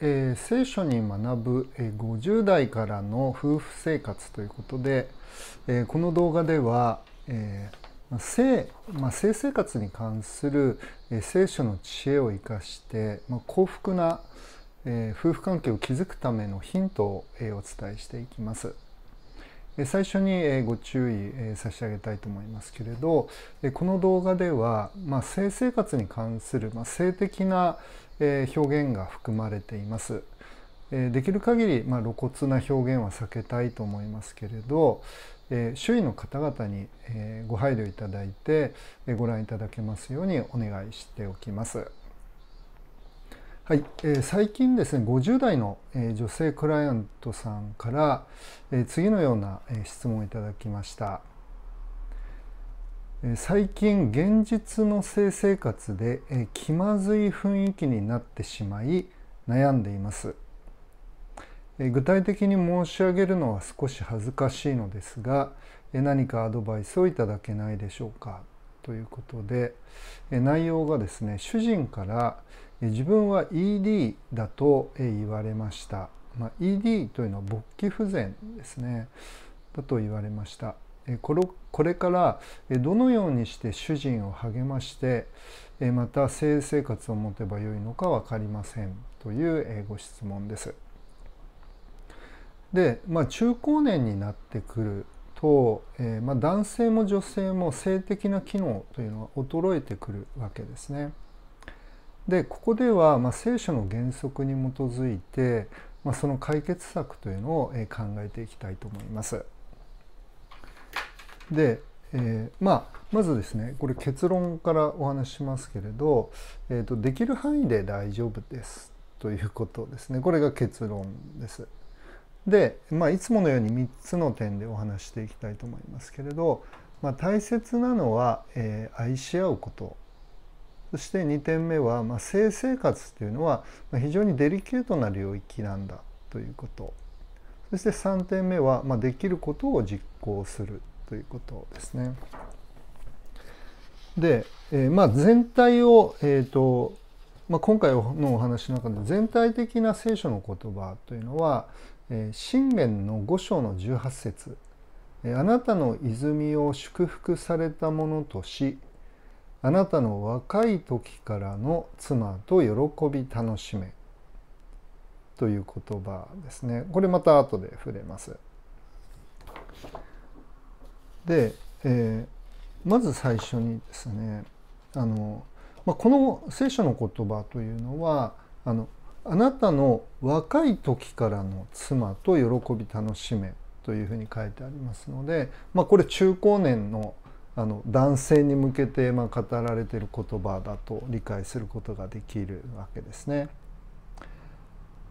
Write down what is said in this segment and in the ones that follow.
えー、聖書に学ぶ、えー、50代からの夫婦生活ということで、えー、この動画では、えー、性,、まあ、性生活に関する、えー、聖書の知恵を生かして、まあ、幸福な、えー、夫婦関係を築くためのヒントを、えー、お伝えしていきます。最初にご注意差し上げたいと思いますけれどこの動画では、まあ、性生活に関する、まあ、性的な表現が含まれています。できる限り、まあ、露骨な表現は避けたいと思いますけれど周囲の方々にご配慮いただいてご覧いただけますようにお願いしておきます。はい、えー、最近ですね50代の、えー、女性クライアントさんから、えー、次のような、え、質問をいただきました、最近現実の性生活で、気まずい雰囲気になってしまい悩んでいます、具体的に申し上げるのは少し恥ずかしいのですが、何かアドバイスをいただけないでしょうか？ということで、内容がですね主人から「自分は ED だと言われました、まあ、ED というのは勃起不全ですね。だと言われました。これこれからどのようにして主人を励ましてまた性生活を持てばよいのか分かりませんというご質問です。で、まあ、中高年になってくると、え、まあ、男性も女性も性的な機能というのは衰えてくるわけですね。でここでは、まあ、聖書の原則に基づいて、まあ、その解決策というのを、考えていきたいと思います。で、えー、まあまずですねこれ結論からお話ししますけれど、えーと、できる範囲で大丈夫です。ということですね。これが結論です。で、まあ、いつものように3つの点でお話していきたいと思いますけれど、まあ、大切なのは、えー、愛し合うこと。そして2点目は、まあ、性生活というのは非常にデリケートな領域なんだということ。そして3点目は、まあ、できることを実行する。ということですね。で、えー、まあ全体を、えーとまあ、今回のお話の中で全体的な聖書の言葉というのは「えー、信玄の五章の18節。えあなたの泉を祝福されたものとしあなたの若い時からの妻と喜び楽しめ。という言葉ですね。これまた後で触れます。で、えー、まず最初にですねあの、まあ、この聖書の言葉というのはあのあなたの若い時からの妻と喜び楽しめというふうに書いてありますので、まあ、これ中高年のあの男性に向けてまあ語られている言葉だと理解することができるわけですね。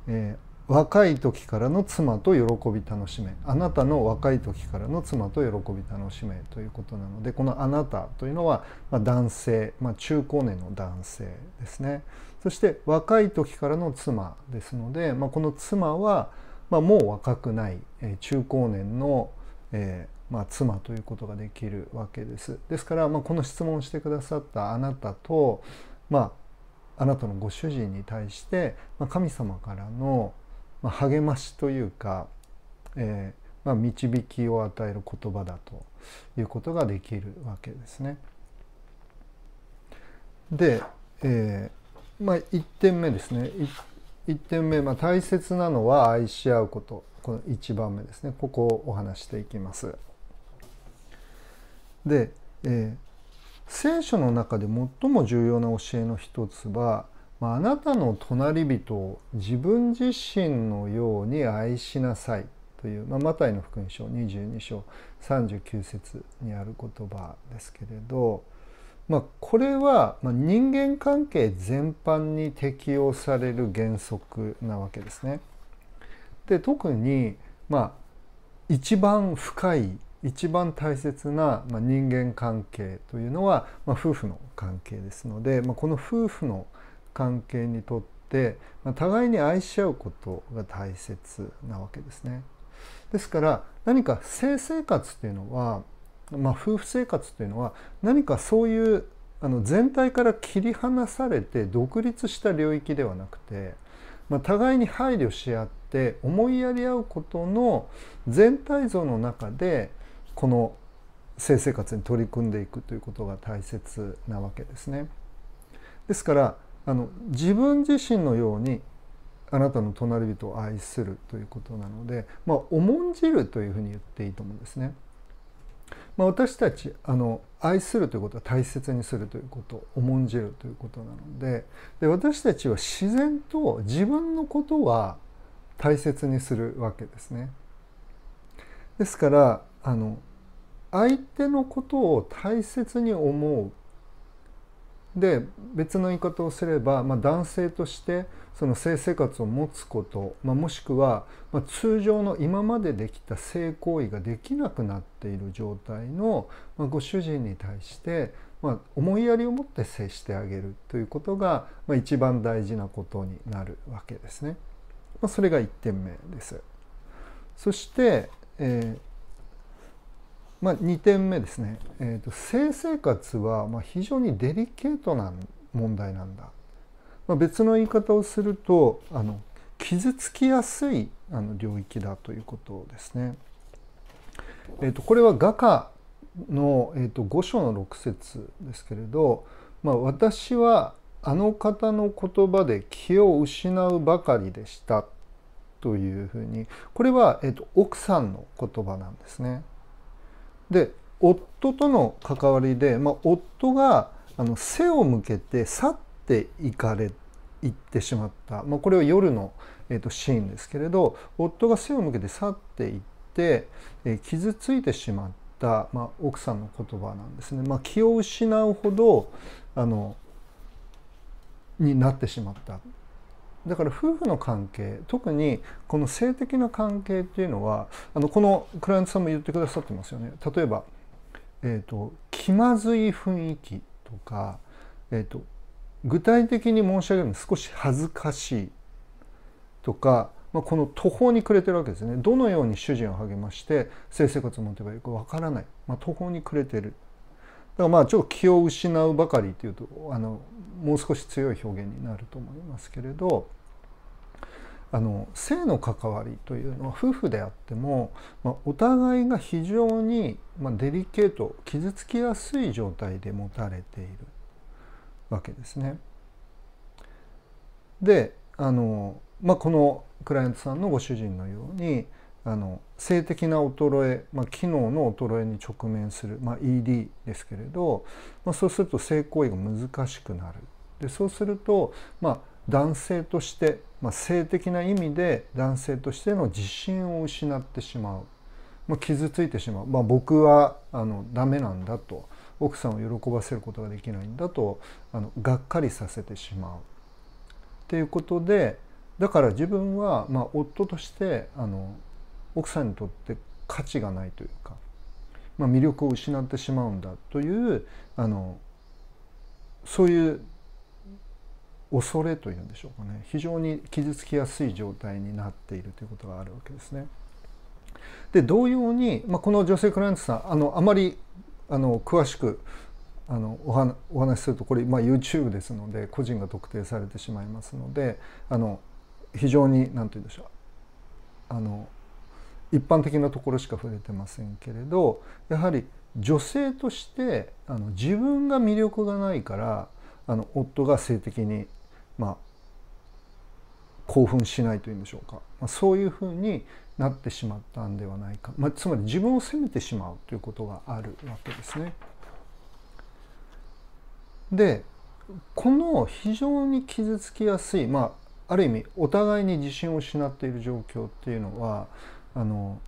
えー、若い時からの妻と喜び楽しめあなたの若い時からの妻と喜び楽しめということなのでこの「あなた」というのは、ま、男性、まあ、中高年の男性ですねそして若い時からの妻ですので、まあ、この妻は、まあ、もう若くない、え、中高年の、えーまあ、妻ということができるわけです。ですから、ま、この質問をしてくださったあなたと、まあ、なたのご主人に対して、ま、神様からの、まあ、励ましというか、えーまあ、導きを与える言葉だということができるわけですね。で、えーまあ、1点目ですね 1, 点目、まあ、大切なのは愛し合うことこの1番目ですねここをお話していきます。で、えー、聖書の中で最も重要な教えの一つは、まあ、あなたの隣人を自分自身のように愛しなさいという、まあ、マタイの福音書22章39節にある言葉ですけれど、まあ、これは人間関係全般に適用される原則なわけですね。で特にまあ一番深い一番大切な、人間関係というのは、ま夫婦の関係ですので、まこの夫婦の関係関係にとって、まあ互いに愛し合うことが大切なわけですね。ですから何か性生活というのは、まあ、夫婦生活というのは何かそういうあの全体から切り離されて独立した領域ではなくて、まあ、互いに配慮し合って思いやり合うことの全体像の中でこの性生活に取り組んでいくということが大切なわけですね。ですからあの自分自身のようにあなたの隣人を愛するということなので、まあ、重んじるというふうに言っていいと思うんですね。まあ、私たちあの愛するということは大切にするということ重んじるということなのでで私たちは自然と自分のことは大切にするわけですね。ですからあの相手のことを大切に思うで別の言い方をすれば、まあ、男性としてその性生活を持つこと、まあ、もしくは、ま、通常の今までできた性行為ができなくなっている状態の、ま、ご主人に対して、ま、思いやりを持って接してあげるということが、まあ、一番大事なことになるわけですね。ま、それが1点目です。そして、えーまあ、2点目ですね、えーと、性生活はま非常にデリケートな問題なんだ、まあ、別の言い方をするとあの傷つきやすいあの領域だということですね。えーと、これは画家の、えーと、5章の6節ですけれど、まあ、私はあの方の言葉で気を失うばかりでしたというふうにこれは、えー、と奥さんの言葉なんですね。で夫との関わりで、まあ、夫があの背を向けて去っていかれ行ってしまった、まあ、これは夜の、えー、とシーンですけれど夫が背を向けて去っていって、えー、傷ついてしまった、まあ、奥さんの言葉なんですね。まあ、気を失うほどあのになってしまっただから夫婦の関係特にこの性的な関係っていうのはあのこのクライアントさんも言ってくださってますよね。例えば、えーと、気まずい雰囲気とか、えーと、具体的に申し上げるの少し恥ずかしいとか、まあ、この途方に暮れてるわけですね。どのように主人を励まして性生活を持てばいいかわからない、まあ、途方に暮れてる。だからまあちょっと気を失うばかりっていうとあのもう少し強い表現になると思いますけれどあの性の関わりというのは夫婦であっても、まあ、お互いが非常に、まあ、デリケート傷つきやすい状態で持たれているわけですね。であの、まあ、このクライアントさんのご主人のようにあの性的な衰え、まあ、機能の衰えに直面する、まあ、ED ですけれど、まあ、そうすると性行為が難しくなるでそうすると、まあ、男性として、まあ、性的な意味で男性としての自信を失ってしまう、まあ、傷ついてしまう、まあ、僕はあのダメなんだと。奥さんを喜ばせることができないんだとあのがっかりさせてしまう。っていうことでだから自分は、まあ、夫としてあの奥さんにとって価値がないというか、まあ、魅力を失ってしまうんだというあのそういう恐れというんでしょうかね非常に傷つきやすい状態になっているということがあるわけですね。で同様に、まあ、この女性クライアントさんあのあまりあの詳しくあのお話お話しするとこれ、まあ、YouTube ですので個人が特定されてしまいますのであの非常に何て言うんでしょうあの一般的なところしか触れてませんけれどやはり女性としてあの自分が魅力がないからあの夫が性的にまあ、興奮しないというんでしょうか、まあ、そういうふうになってしまったんではないか、まあ、つまり自分を責めてしまうということがあるわけですね。でこの非常に傷つきやすい、まあ、ある意味お互いに自信を失っている状況っていうのはあの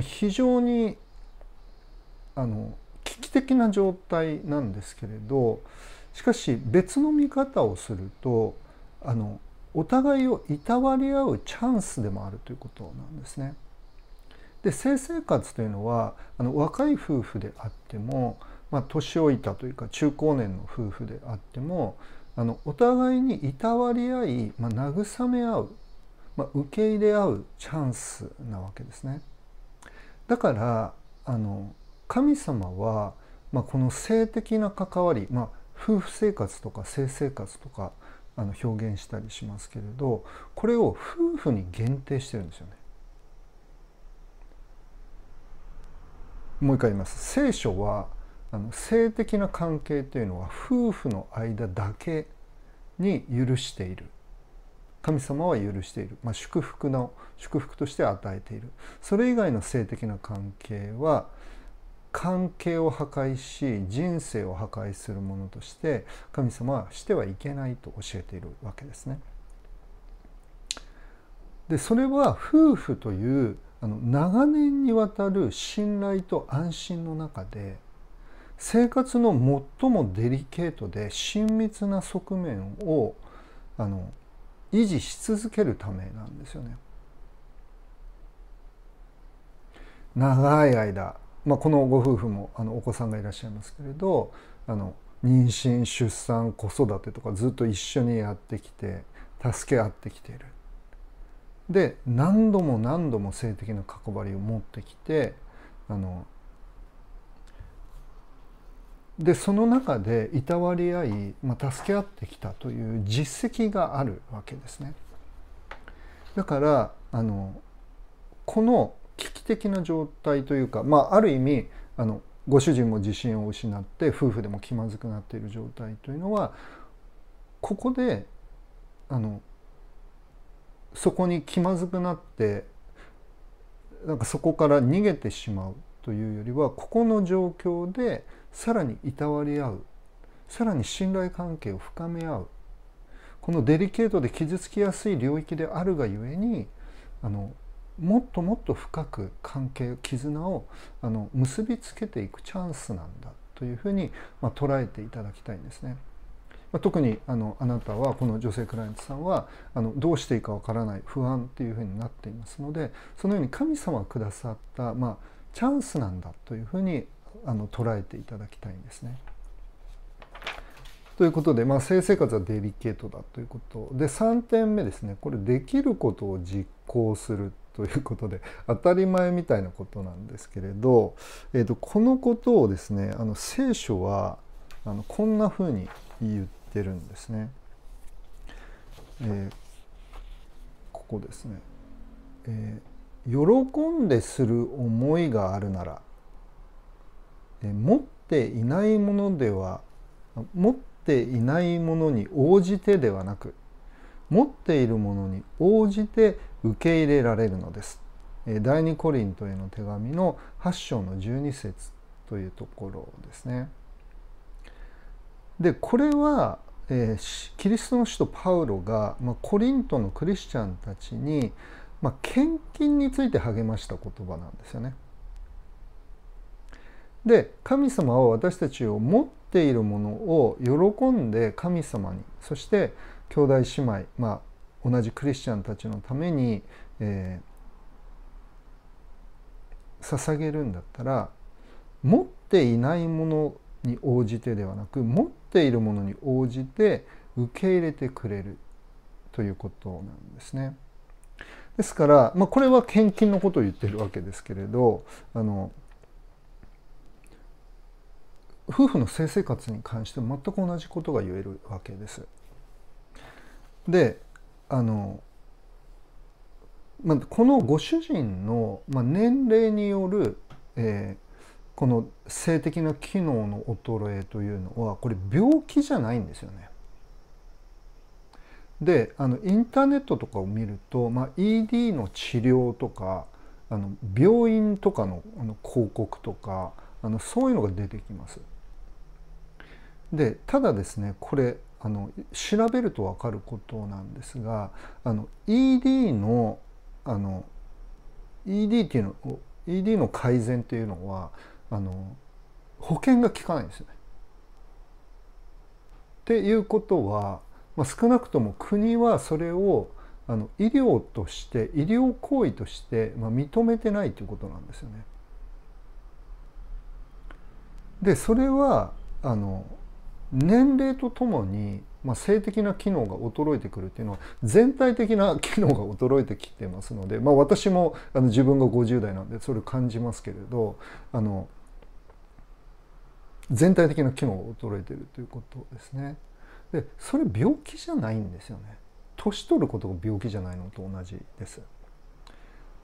非常にあの危機的な状態なんですけれどしかし別の見方をするとあのお互いをいたわり合うチャンスでもあるということなんですね。で性生活というのはあの若い夫婦であっても、まあ、年老いたというか中高年の夫婦であってもあのお互いにいたわり合い、まあ、慰め合う、まあ、受け入れ合うチャンスなわけですね。だからあの神様は、まあ、この性的な関わり、まあ、夫婦生活とか性生活とかあの表現したりしますけれどこれを夫婦に限定してるんですよね。もう一回言います。聖書はあの性的な関係というのは夫婦の間だけに許している。神様は許している、まあ、祝福の祝福として与えている。それ以外の性的な関係は関係を破壊し人生を破壊するものとして神様はしてはいけないと教えているわけですね。でそれは夫婦というあの長年にわたる信頼と安心の中で生活の最もデリケートで親密な側面をあの維持し続けるためなんですよね。長い間、まあ、このご夫婦もあのお子さんがいらっしゃいますけれどあの妊娠出産子育てとかずっと一緒にやってきて助け合ってきている。で何度も何度も性的な関わりを持ってきてあのでその中でいたわり合い、まあ、助け合ってきたという実績があるわけですね。だからあのこの危機的な状態というか、まあ、ある意味あのご主人も自信を失って夫婦でも気まずくなっている状態というのはここであのそこに気まずくなってなんかそこから逃げてしまうというよりはここの状況でさらにいたわり合うさらに信頼関係を深め合うこのデリケートで傷つきやすい領域であるがゆえにあのもっともっと深く関係絆をあの結びつけていくチャンスなんだというふうに、まあ、捉えていただきたいんですね。まあ、特にあのあなたはこの女性クライアントさんはあのどうしていいかわからない不安っていうふうになっていますのでそのように神様がくださった、まあ、チャンスなんだというふうにあの捉えていただきたいんですね。ということで、まあ、性生活はデリケートだということで3点目ですねこれできることを実行するということで当たり前みたいなことなんですけれど、えー、とこのことをですねあの聖書はあのこんなふうに言ってるんですね。えー、ここですね、えー、喜んでする思いがあるならえ持っていないものでは持っていないものに応じてではなく持っているものに応じて受け入れられるのです。第二コリントへの手紙の8章の12節というところですね。でこれは、え、キリストの使徒パウロが、ま、コリントのクリスチャンたちに、ま、献金について励ました言葉なんですよね。で神様は私たちを持っているものを喜んで神様にそして兄弟姉妹、まあ、同じクリスチャンたちのために、えー、捧げるんだったら持っていないものに応じてではなく持っているものに応じて受け入れてくれるということなんですね。ですから、まあ、これは献金のことを言ってるわけですけれどあの夫婦の性生活に関しても全く同じことが言えるわけです。であの、まあ、このご主人の、まあ、年齢による、えー、この性的な機能の衰えというのはこれ病気じゃないんですよね。であのインターネットとかを見ると、まあ、ED の治療とかあの病院とかのあの広告とかあのそういうのが出てきます。でただですねこれあの調べると分かることなんですがあの ED のあの ED っていうの ED の改善っていうのはあの保険が効かないんですよね。っていうことは、まあ、少なくとも国はそれをあの医療として医療行為として、まあ、認めてないということなんですよね。でそれはあの年齢とともに、まあ、性的な機能が衰えてくるっていうのは全体的な機能が衰えてきてますので、まあ、私もあの自分が50代なんでそれ感じますけれどあの全体的な機能が衰えてるということですね。でそれ病気じゃないんですよね。年取ることが病気じゃないのと同じです。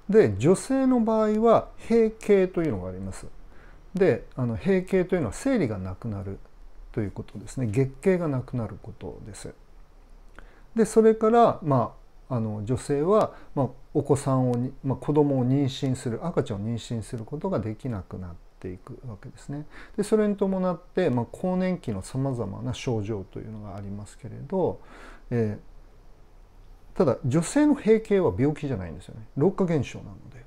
で女性の場合は閉経というのがあります。であの閉経というのは生理がなくなるということですね月経がなくなることですでそれからまああの女性は、まあ、お子さんを、まあ、子供を妊娠する赤ちゃんを妊娠することができなくなっていくわけですね。でそれに伴って、まあ、更年期のさまざまな症状というのがありますけれど、えー、ただ女性の閉経は病気じゃないんですよね老化現象なので。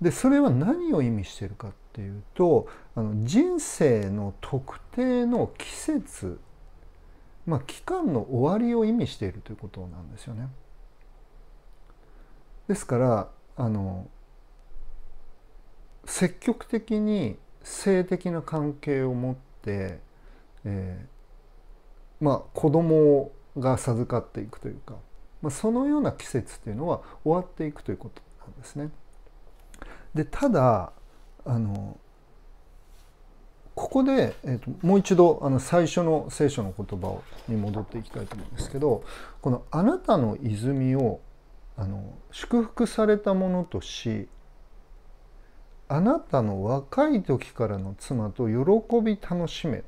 でそれは何を意味しているかっていうとあの人生の特定の季節まあ、期間の終わりを意味しているということなんですよね。ですからあの積極的に性的な関係を持って、えー、まあ子供が授かっていくというか、まあ、そのような季節っていうのは終わっていくということなんですね。でただあのここで、えーと、もう一度あの最初の聖書の言葉に戻っていきたいと思うんですけどこの「あなたの泉をあの祝福されたものとしあなたの若い時からの妻と喜び楽しめ」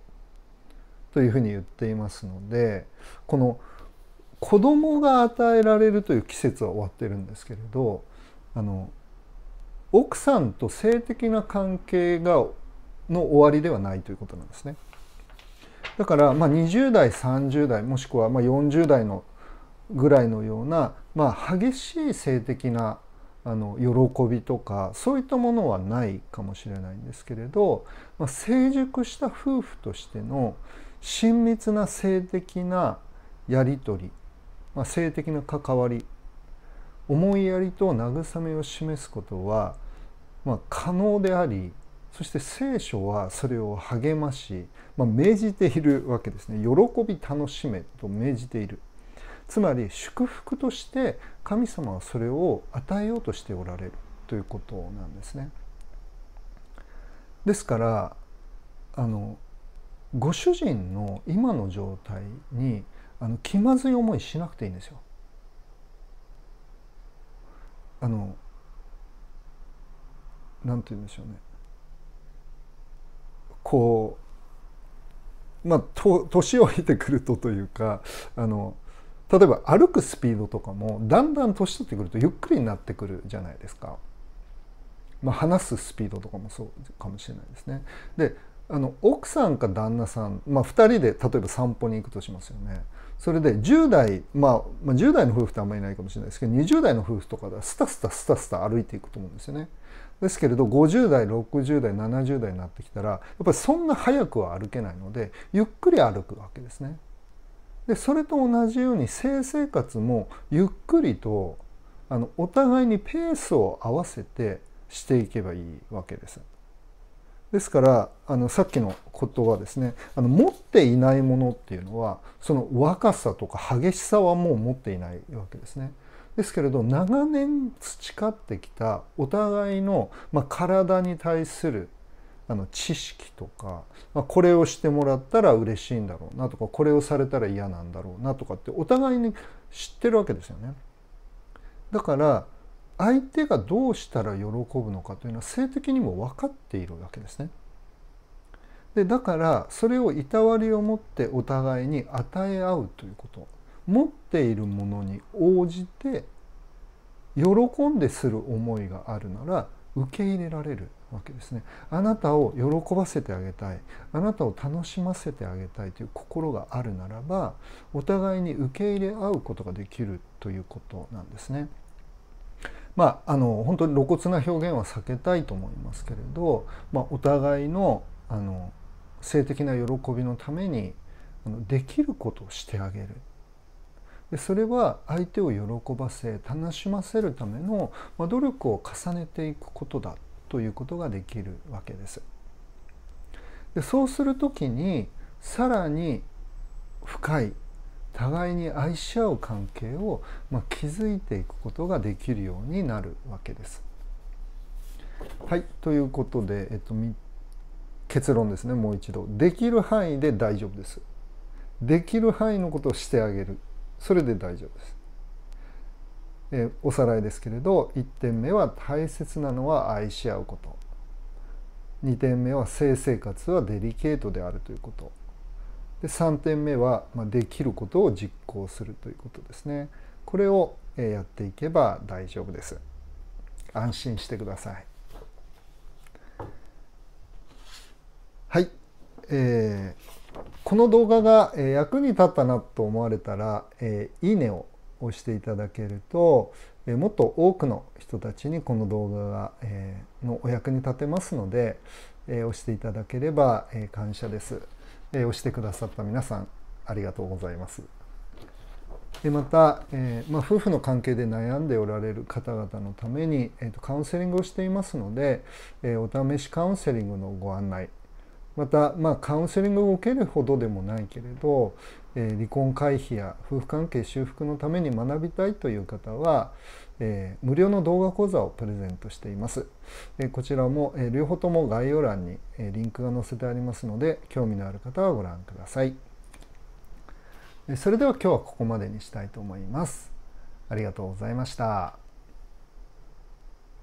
というふうに言っていますのでこの子供が与えられるという季節は終わってるんですけれどあの奥さんと性的な関係がの終わりではないということなんですね。だからまあ20代30代もしくはまあ40代のぐらいのような、まあ、激しい性的なあの喜びとかそういったものはないかもしれないんですけれど、まあ、成熟した夫婦としての親密な性的なやり取り、まあ、性的な関わり思いやりと慰めを示すことは、まあ、可能でありそして聖書はそれを励まし、まあ、命じているわけですね。喜び楽しめと命じている。つまり祝福として神様はそれを与えようとしておられるということなんですね。ですからあのご主人の今の状態にあの気まずい思いしなくていいんですよ。あのなんて言うんでしょうねこうまあ年を経てくるとというかあの例えば歩くスピードとかもだんだん年取ってくるとゆっくりになってくるじゃないですか。まあ、話すスピードとかもそうかもしれないですね。であの奥さんか旦那さん、まあ、2人で例えば散歩に行くとしますよね。それで10代、まあ、まあ10代の夫婦ってあんまりいないかもしれないですけど20代の夫婦とかではスタスタスタスタ歩いていくと思うんですよね。ですけれど50代60代70代になってきたらやっぱりそんな早くは歩けないのでゆっくり歩くわけですね。でそれと同じように性生活もゆっくりとあのお互いにペースを合わせてしていけばいいわけです。ですからあのさっきの言葉ですねあの持っていないものっていうのはその若さとか激しさはもう持っていないわけですね。ですけれど長年培ってきたお互いの、まあ、体に対するあの知識とか、まあ、これをしてもらったら嬉しいんだろうなとかこれをされたら嫌なんだろうなとかってお互いに知ってるわけですよね。だから相手がどうしたら喜ぶのかというのは性的にも分かっているわけですね。でだからそれをいたわりを持ってお互いに与え合うということ持っているものに応じて喜んでする思いがあるなら受け入れられるわけですね。あなたを喜ばせてあげたい。あなたを楽しませてあげたいという心があるならばお互いに受け入れ合うことができるということなんですね。まあ、あの本当に露骨な表現は避けたいと思いますけれど、まあ、お互いのあの性的な喜びのためにできることをしてあげる。でそれは相手を喜ばせ楽しませるための、ま努力を重ねていくことだということができるわけです。でそうする時にさらに深い互いに愛し合う関係を、まあ、築いていくことができるようになるわけです。はいということで、えっと、結論ですねもう一度できる範囲で大丈夫ですできる範囲のことをしてあげるそれで大丈夫です、えおさらいですけれど1点目は大切なのは愛し合うこと。2点目は性生活はデリケートであるということ。で3点目は、まあ、できることを実行するということですね。これをやっていけば大丈夫です。安心してください。はい、えー、この動画が役に立ったなと思われたら、え、いいねを押していただけると、え、もっと多くの人たちにこの動画が、え、のお役に立てますので、え、押していただければ、え、感謝です、え、押してくださった皆さんありがとうございます。でまた、えーまあ、夫婦の関係で悩んでおられる方々のために、えーと、カウンセリングをしていますので、えー、お試しカウンセリングのご案内また、まあ、カウンセリングを受けるほどでもないけれど、えー、離婚回避や夫婦関係修復のために学びたいという方は、えー、無料の動画講座をプレゼントしています。えー、こちらも、え両方とも概要欄に、えリンクが載せてありますので興味のある方はご覧ください。それでは今日はここまでにしたいと思います。ありがとうございました。